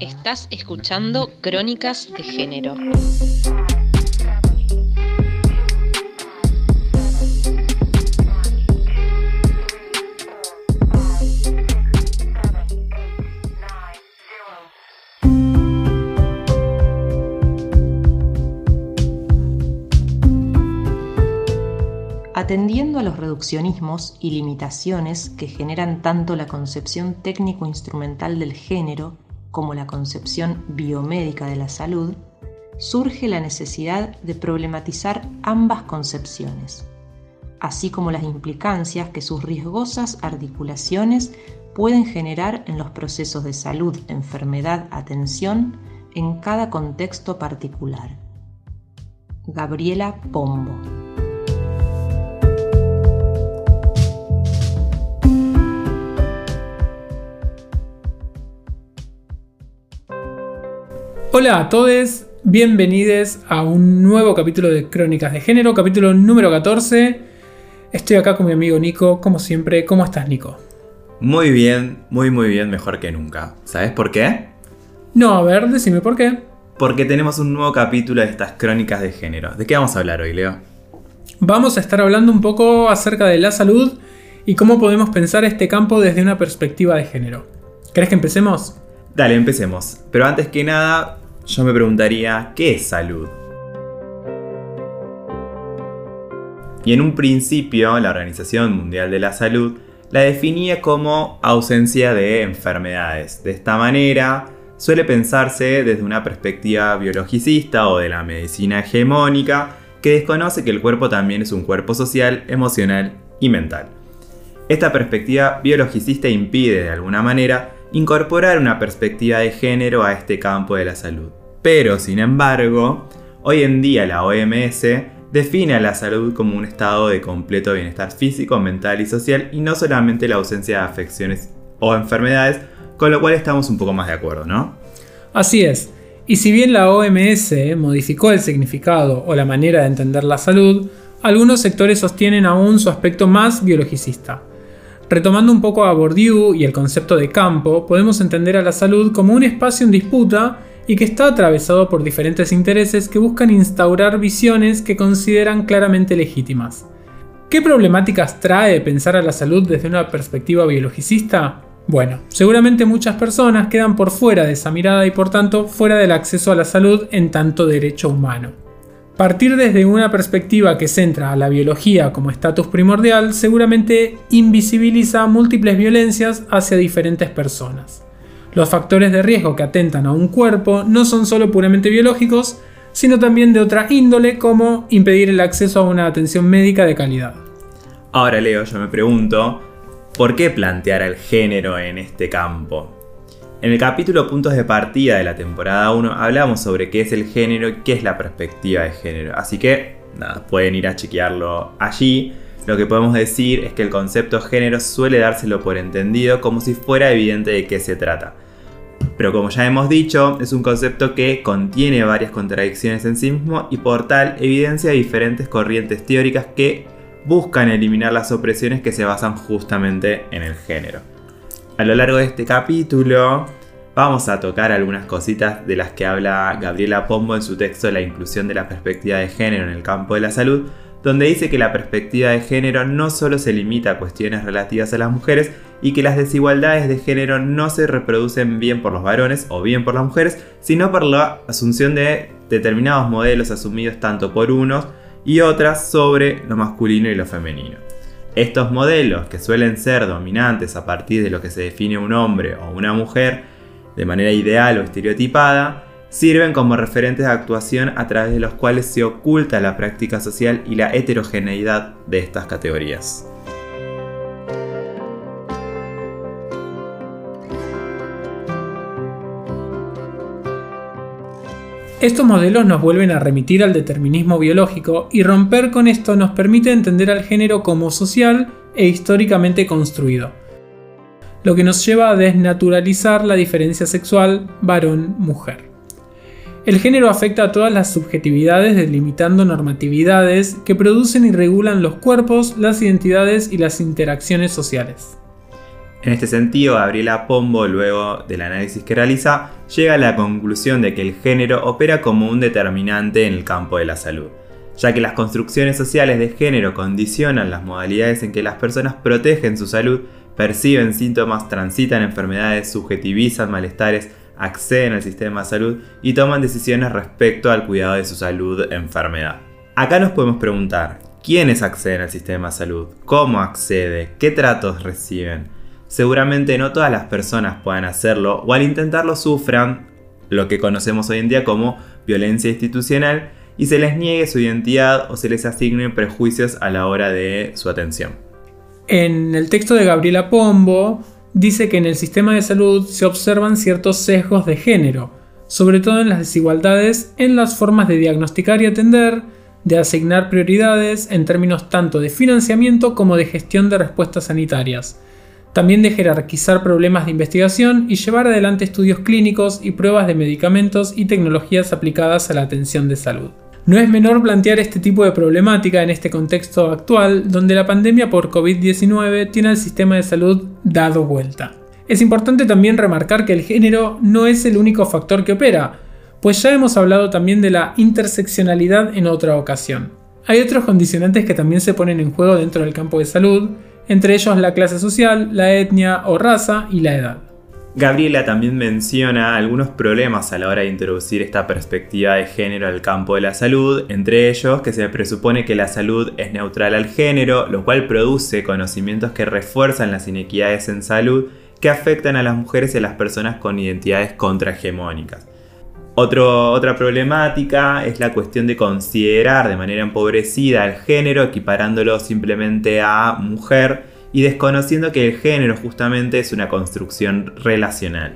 Estás escuchando Crónicas de Género. Atendiendo a los reduccionismos y limitaciones que generan tanto la concepción técnico-instrumental del género como la concepción biomédica de la salud, surge la necesidad de problematizar ambas concepciones, así como las implicancias que sus riesgosas articulaciones pueden generar en los procesos de salud, enfermedad, atención en cada contexto particular. Gabriela Pombo Hola a todos, bienvenidos a un nuevo capítulo de Crónicas de Género, capítulo número 14. Estoy acá con mi amigo Nico, como siempre. ¿Cómo estás, Nico? Muy bien, muy muy bien, mejor que nunca. ¿Sabes por qué? No, a ver, decime por qué. Porque tenemos un nuevo capítulo de estas Crónicas de Género. ¿De qué vamos a hablar hoy, Leo? Vamos a estar hablando un poco acerca de la salud y cómo podemos pensar este campo desde una perspectiva de género. ¿Querés que empecemos? Dale, empecemos. Pero antes que nada, yo me preguntaría, ¿qué es salud? Y en un principio, la Organización Mundial de la Salud la definía como ausencia de enfermedades. De esta manera, suele pensarse desde una perspectiva biologicista o de la medicina hegemónica que desconoce que el cuerpo también es un cuerpo social, emocional y mental. Esta perspectiva biologicista impide de alguna manera incorporar una perspectiva de género a este campo de la salud. Pero, sin embargo, hoy en día la OMS define a la salud como un estado de completo bienestar físico, mental y social y no solamente la ausencia de afecciones o enfermedades, con lo cual estamos un poco más de acuerdo, ¿no? Así es. Y si bien la OMS modificó el significado o la manera de entender la salud, algunos sectores sostienen aún su aspecto más biologicista. Retomando un poco a Bourdieu y el concepto de campo, podemos entender a la salud como un espacio en disputa y que está atravesado por diferentes intereses que buscan instaurar visiones que consideran claramente legítimas. ¿Qué problemáticas trae pensar a la salud desde una perspectiva biologicista? Bueno, seguramente muchas personas quedan por fuera de esa mirada y por tanto fuera del acceso a la salud en tanto derecho humano. Partir desde una perspectiva que centra a la biología como estatus primordial seguramente invisibiliza múltiples violencias hacia diferentes personas. Los factores de riesgo que atentan a un cuerpo no son solo puramente biológicos, sino también de otra índole como impedir el acceso a una atención médica de calidad. Ahora Leo, yo me pregunto, ¿por qué plantear el género en este campo? En el capítulo Puntos de Partida de la temporada 1 hablamos sobre qué es el género y qué es la perspectiva de género. Así que, nada, pueden ir a chequearlo allí. Lo que podemos decir es que el concepto género suele dárselo por entendido como si fuera evidente de qué se trata. Pero como ya hemos dicho, es un concepto que contiene varias contradicciones en sí mismo y por tal evidencia diferentes corrientes teóricas que buscan eliminar las opresiones que se basan justamente en el género. A lo largo de este capítulo vamos a tocar algunas cositas de las que habla Gabriela Pombo en su texto La inclusión de la perspectiva de género en el campo de la salud, donde dice que la perspectiva de género no solo se limita a cuestiones relativas a las mujeres y que las desigualdades de género no se reproducen bien por los varones o bien por las mujeres, sino por la asunción de determinados modelos asumidos tanto por unos y otras sobre lo masculino y lo femenino. Estos modelos, que suelen ser dominantes a partir de lo que se define un hombre o una mujer de manera ideal o estereotipada, sirven como referentes de actuación a través de los cuales se oculta la práctica social y la heterogeneidad de estas categorías. Estos modelos nos vuelven a remitir al determinismo biológico y romper con esto nos permite entender al género como social e históricamente construido, lo que nos lleva a desnaturalizar la diferencia sexual varón-mujer. El género afecta a todas las subjetividades delimitando normatividades que producen y regulan los cuerpos, las identidades y las interacciones sociales. En este sentido, Gabriela Pombo, luego del análisis que realiza, llega a la conclusión de que el género opera como un determinante en el campo de la salud, ya que las construcciones sociales de género condicionan las modalidades en que las personas protegen su salud, perciben síntomas, transitan enfermedades, subjetivizan malestares, acceden al sistema de salud y toman decisiones respecto al cuidado de su salud-enfermedad. Acá nos podemos preguntar, ¿quiénes acceden al sistema de salud? ¿Cómo accede? ¿Qué tratos reciben? Seguramente no todas las personas puedan hacerlo o al intentarlo sufran lo que conocemos hoy en día como violencia institucional y se les niegue su identidad o se les asignen prejuicios a la hora de su atención. En el texto de Gabriela Pombo dice que en el sistema de salud se observan ciertos sesgos de género, sobre todo en las desigualdades en las formas de diagnosticar y atender, de asignar prioridades en términos tanto de financiamiento como de gestión de respuestas sanitarias también de jerarquizar problemas de investigación y llevar adelante estudios clínicos y pruebas de medicamentos y tecnologías aplicadas a la atención de salud. No es menor plantear este tipo de problemática en este contexto actual donde la pandemia por COVID-19 tiene al sistema de salud dado vuelta. Es importante también remarcar que el género no es el único factor que opera, pues ya hemos hablado también de la interseccionalidad en otra ocasión. Hay otros condicionantes que también se ponen en juego dentro del campo de salud, entre ellos la clase social, la etnia o raza y la edad. Gabriela también menciona algunos problemas a la hora de introducir esta perspectiva de género al campo de la salud, entre ellos que se presupone que la salud es neutral al género, lo cual produce conocimientos que refuerzan las inequidades en salud que afectan a las mujeres y a las personas con identidades contrahegemónicas otra problemática es la cuestión de considerar de manera empobrecida el género, equiparándolo simplemente a mujer y desconociendo que el género justamente es una construcción relacional.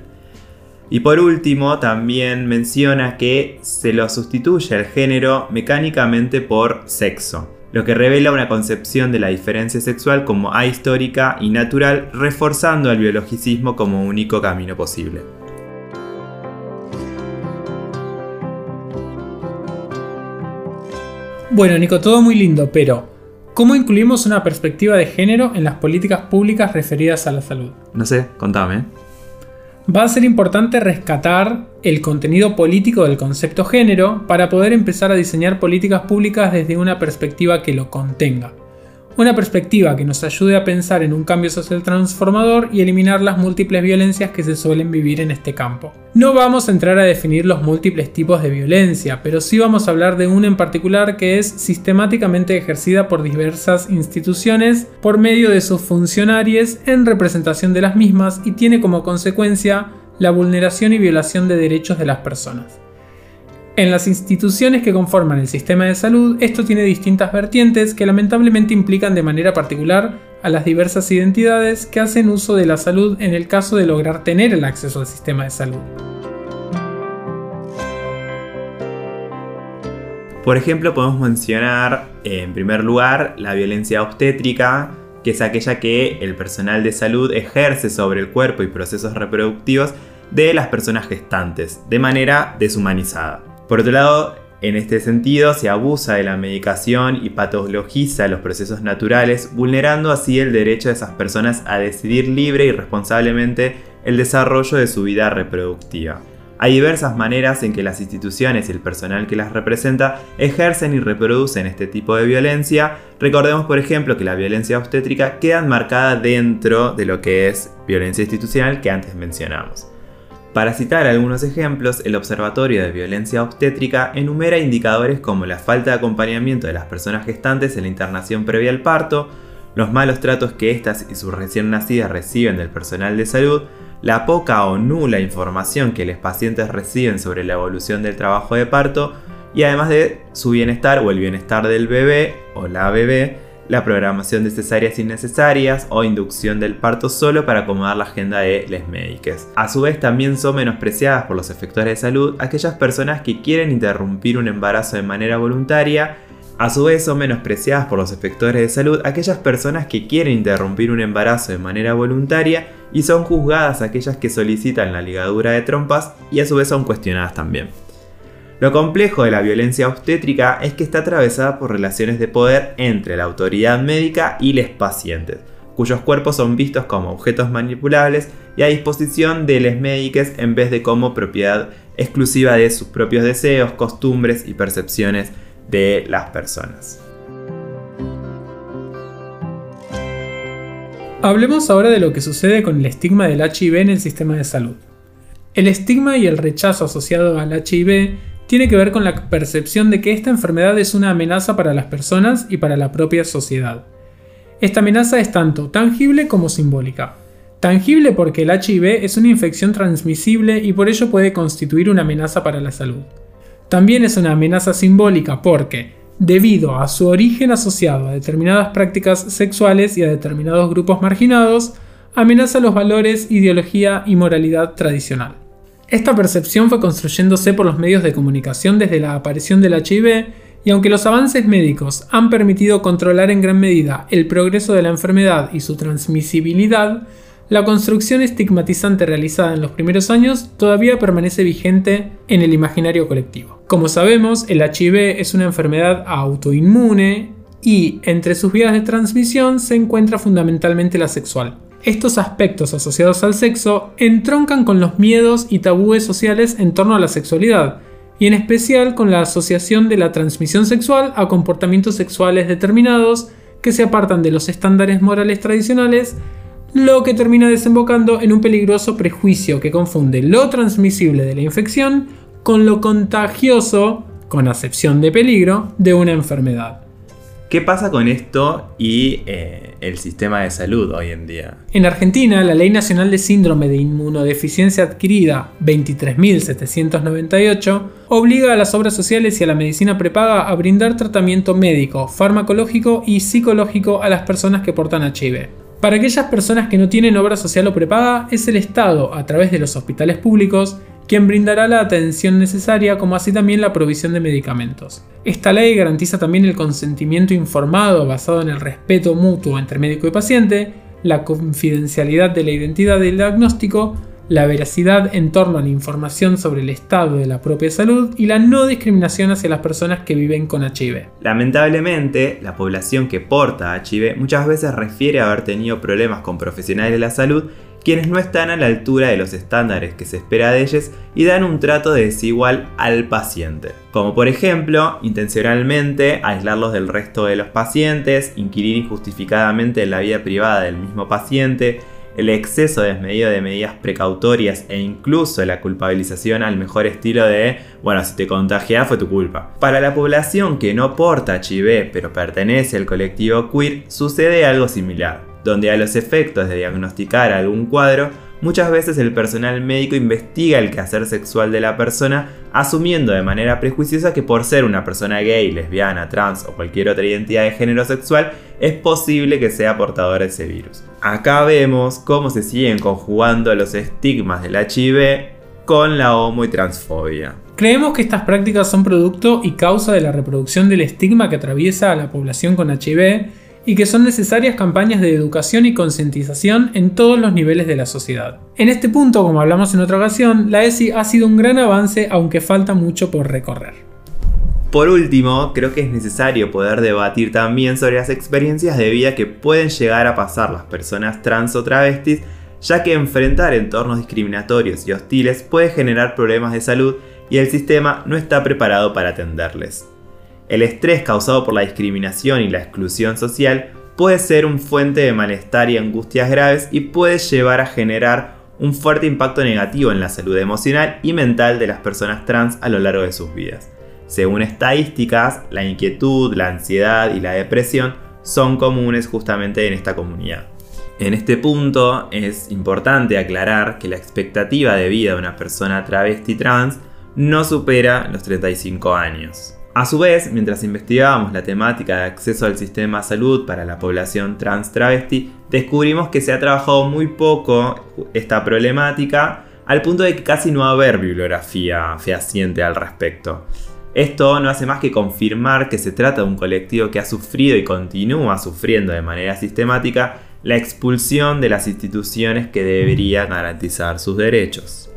Y por último, también menciona que se lo sustituye el género mecánicamente por sexo, lo que revela una concepción de la diferencia sexual como ahistórica y natural, reforzando el biologicismo como único camino posible. Bueno, Nico, todo muy lindo, pero ¿cómo incluimos una perspectiva de género en las políticas públicas referidas a la salud? No sé, contame. Va a ser importante rescatar el contenido político del concepto género para poder empezar a diseñar políticas públicas desde una perspectiva que lo contenga. Una perspectiva que nos ayude a pensar en un cambio social transformador y eliminar las múltiples violencias que se suelen vivir en este campo. No vamos a entrar a definir los múltiples tipos de violencia, pero sí vamos a hablar de una en particular que es sistemáticamente ejercida por diversas instituciones por medio de sus funcionarios en representación de las mismas y tiene como consecuencia la vulneración y violación de derechos de las personas. En las instituciones que conforman el sistema de salud, esto tiene distintas vertientes que lamentablemente implican de manera particular a las diversas identidades que hacen uso de la salud en el caso de lograr tener el acceso al sistema de salud. Por ejemplo, podemos mencionar en primer lugar la violencia obstétrica, que es aquella que el personal de salud ejerce sobre el cuerpo y procesos reproductivos de las personas gestantes, de manera deshumanizada. Por otro lado, en este sentido, se abusa de la medicación y patologiza los procesos naturales, vulnerando así el derecho de esas personas a decidir libre y responsablemente el desarrollo de su vida reproductiva. Hay diversas maneras en que las instituciones y el personal que las representa ejercen y reproducen este tipo de violencia. Recordemos, por ejemplo, que la violencia obstétrica queda enmarcada dentro de lo que es violencia institucional que antes mencionamos. Para citar algunos ejemplos, el Observatorio de Violencia Obstétrica enumera indicadores como la falta de acompañamiento de las personas gestantes en la internación previa al parto, los malos tratos que éstas y sus recién nacidas reciben del personal de salud, la poca o nula información que los pacientes reciben sobre la evolución del trabajo de parto y además de su bienestar o el bienestar del bebé o la bebé, la programación de cesáreas innecesarias o inducción del parto solo para acomodar la agenda de les médicos. A su vez también son menospreciadas por los efectores de salud aquellas personas que quieren interrumpir un embarazo de manera voluntaria a su vez son menospreciadas por los efectores de salud aquellas personas que quieren interrumpir un embarazo de manera voluntaria y son juzgadas aquellas que solicitan la ligadura de trompas y a su vez son cuestionadas también. Lo complejo de la violencia obstétrica es que está atravesada por relaciones de poder entre la autoridad médica y los pacientes, cuyos cuerpos son vistos como objetos manipulables y a disposición de les médicos en vez de como propiedad exclusiva de sus propios deseos, costumbres y percepciones de las personas. Hablemos ahora de lo que sucede con el estigma del HIV en el sistema de salud. El estigma y el rechazo asociado al HIV tiene que ver con la percepción de que esta enfermedad es una amenaza para las personas y para la propia sociedad. Esta amenaza es tanto tangible como simbólica. Tangible porque el HIV es una infección transmisible y por ello puede constituir una amenaza para la salud. También es una amenaza simbólica porque, debido a su origen asociado a determinadas prácticas sexuales y a determinados grupos marginados, amenaza los valores, ideología y moralidad tradicional. Esta percepción fue construyéndose por los medios de comunicación desde la aparición del HIV y aunque los avances médicos han permitido controlar en gran medida el progreso de la enfermedad y su transmisibilidad, la construcción estigmatizante realizada en los primeros años todavía permanece vigente en el imaginario colectivo. Como sabemos, el HIV es una enfermedad autoinmune y entre sus vías de transmisión se encuentra fundamentalmente la sexual. Estos aspectos asociados al sexo entroncan con los miedos y tabúes sociales en torno a la sexualidad, y en especial con la asociación de la transmisión sexual a comportamientos sexuales determinados que se apartan de los estándares morales tradicionales lo que termina desembocando en un peligroso prejuicio que confunde lo transmisible de la infección con lo contagioso, con acepción de peligro, de una enfermedad. ¿Qué pasa con esto y eh, el sistema de salud hoy en día? En Argentina, la Ley Nacional de Síndrome de Inmunodeficiencia Adquirida 23.798 obliga a las obras sociales y a la medicina prepaga a brindar tratamiento médico, farmacológico y psicológico a las personas que portan HIV. Para aquellas personas que no tienen obra social o prepaga, es el Estado, a través de los hospitales públicos, quien brindará la atención necesaria como así también la provisión de medicamentos. Esta ley garantiza también el consentimiento informado basado en el respeto mutuo entre médico y paciente, la confidencialidad de la identidad del diagnóstico, la veracidad en torno a la información sobre el estado de la propia salud y la no discriminación hacia las personas que viven con HIV. Lamentablemente, la población que porta HIV muchas veces refiere a haber tenido problemas con profesionales de la salud quienes no están a la altura de los estándares que se espera de ellos y dan un trato desigual al paciente. Como por ejemplo, intencionalmente aislarlos del resto de los pacientes, inquirir injustificadamente en la vida privada del mismo paciente, el exceso desmedido de medidas precautorias e incluso la culpabilización al mejor estilo de, bueno, si te contagias fue tu culpa. Para la población que no porta HIV pero pertenece al colectivo queer, sucede algo similar, donde a los efectos de diagnosticar algún cuadro, muchas veces el personal médico investiga el quehacer sexual de la persona, asumiendo de manera prejuiciosa que por ser una persona gay, lesbiana, trans o cualquier otra identidad de género sexual, es posible que sea portador de ese virus. Acá vemos cómo se siguen conjugando los estigmas del HIV con la homo y transfobia. Creemos que estas prácticas son producto y causa de la reproducción del estigma que atraviesa a la población con HIV y que son necesarias campañas de educación y concientización en todos los niveles de la sociedad. En este punto, como hablamos en otra ocasión, la ESI ha sido un gran avance aunque falta mucho por recorrer. Por último, creo que es necesario poder debatir también sobre las experiencias de vida que pueden llegar a pasar las personas trans o travestis, ya que enfrentar entornos discriminatorios y hostiles puede generar problemas de salud y el sistema no está preparado para atenderles. El estrés causado por la discriminación y la exclusión social puede ser un fuente de malestar y angustias graves y puede llevar a generar un fuerte impacto negativo en la salud emocional y mental de las personas trans a lo largo de sus vidas. Según estadísticas, la inquietud, la ansiedad y la depresión son comunes justamente en esta comunidad. En este punto es importante aclarar que la expectativa de vida de una persona travesti trans no supera los 35 años. A su vez, mientras investigábamos la temática de acceso al sistema de salud para la población trans travesti, descubrimos que se ha trabajado muy poco esta problemática al punto de que casi no va haber bibliografía fehaciente al respecto. Esto no hace más que confirmar que se trata de un colectivo que ha sufrido y continúa sufriendo de manera sistemática la expulsión de las instituciones que deberían garantizar sus derechos.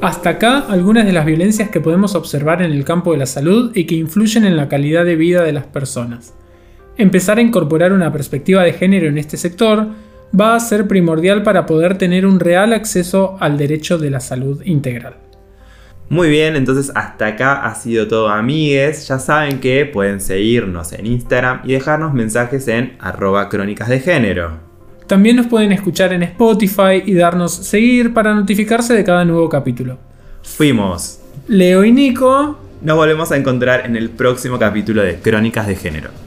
Hasta acá algunas de las violencias que podemos observar en el campo de la salud y que influyen en la calidad de vida de las personas. Empezar a incorporar una perspectiva de género en este sector va a ser primordial para poder tener un real acceso al derecho de la salud integral. Muy bien, entonces hasta acá ha sido todo amigues. Ya saben que pueden seguirnos en Instagram y dejarnos mensajes en arroba crónicas de género. También nos pueden escuchar en Spotify y darnos seguir para notificarse de cada nuevo capítulo. Fuimos. Leo y Nico. Nos volvemos a encontrar en el próximo capítulo de Crónicas de Género.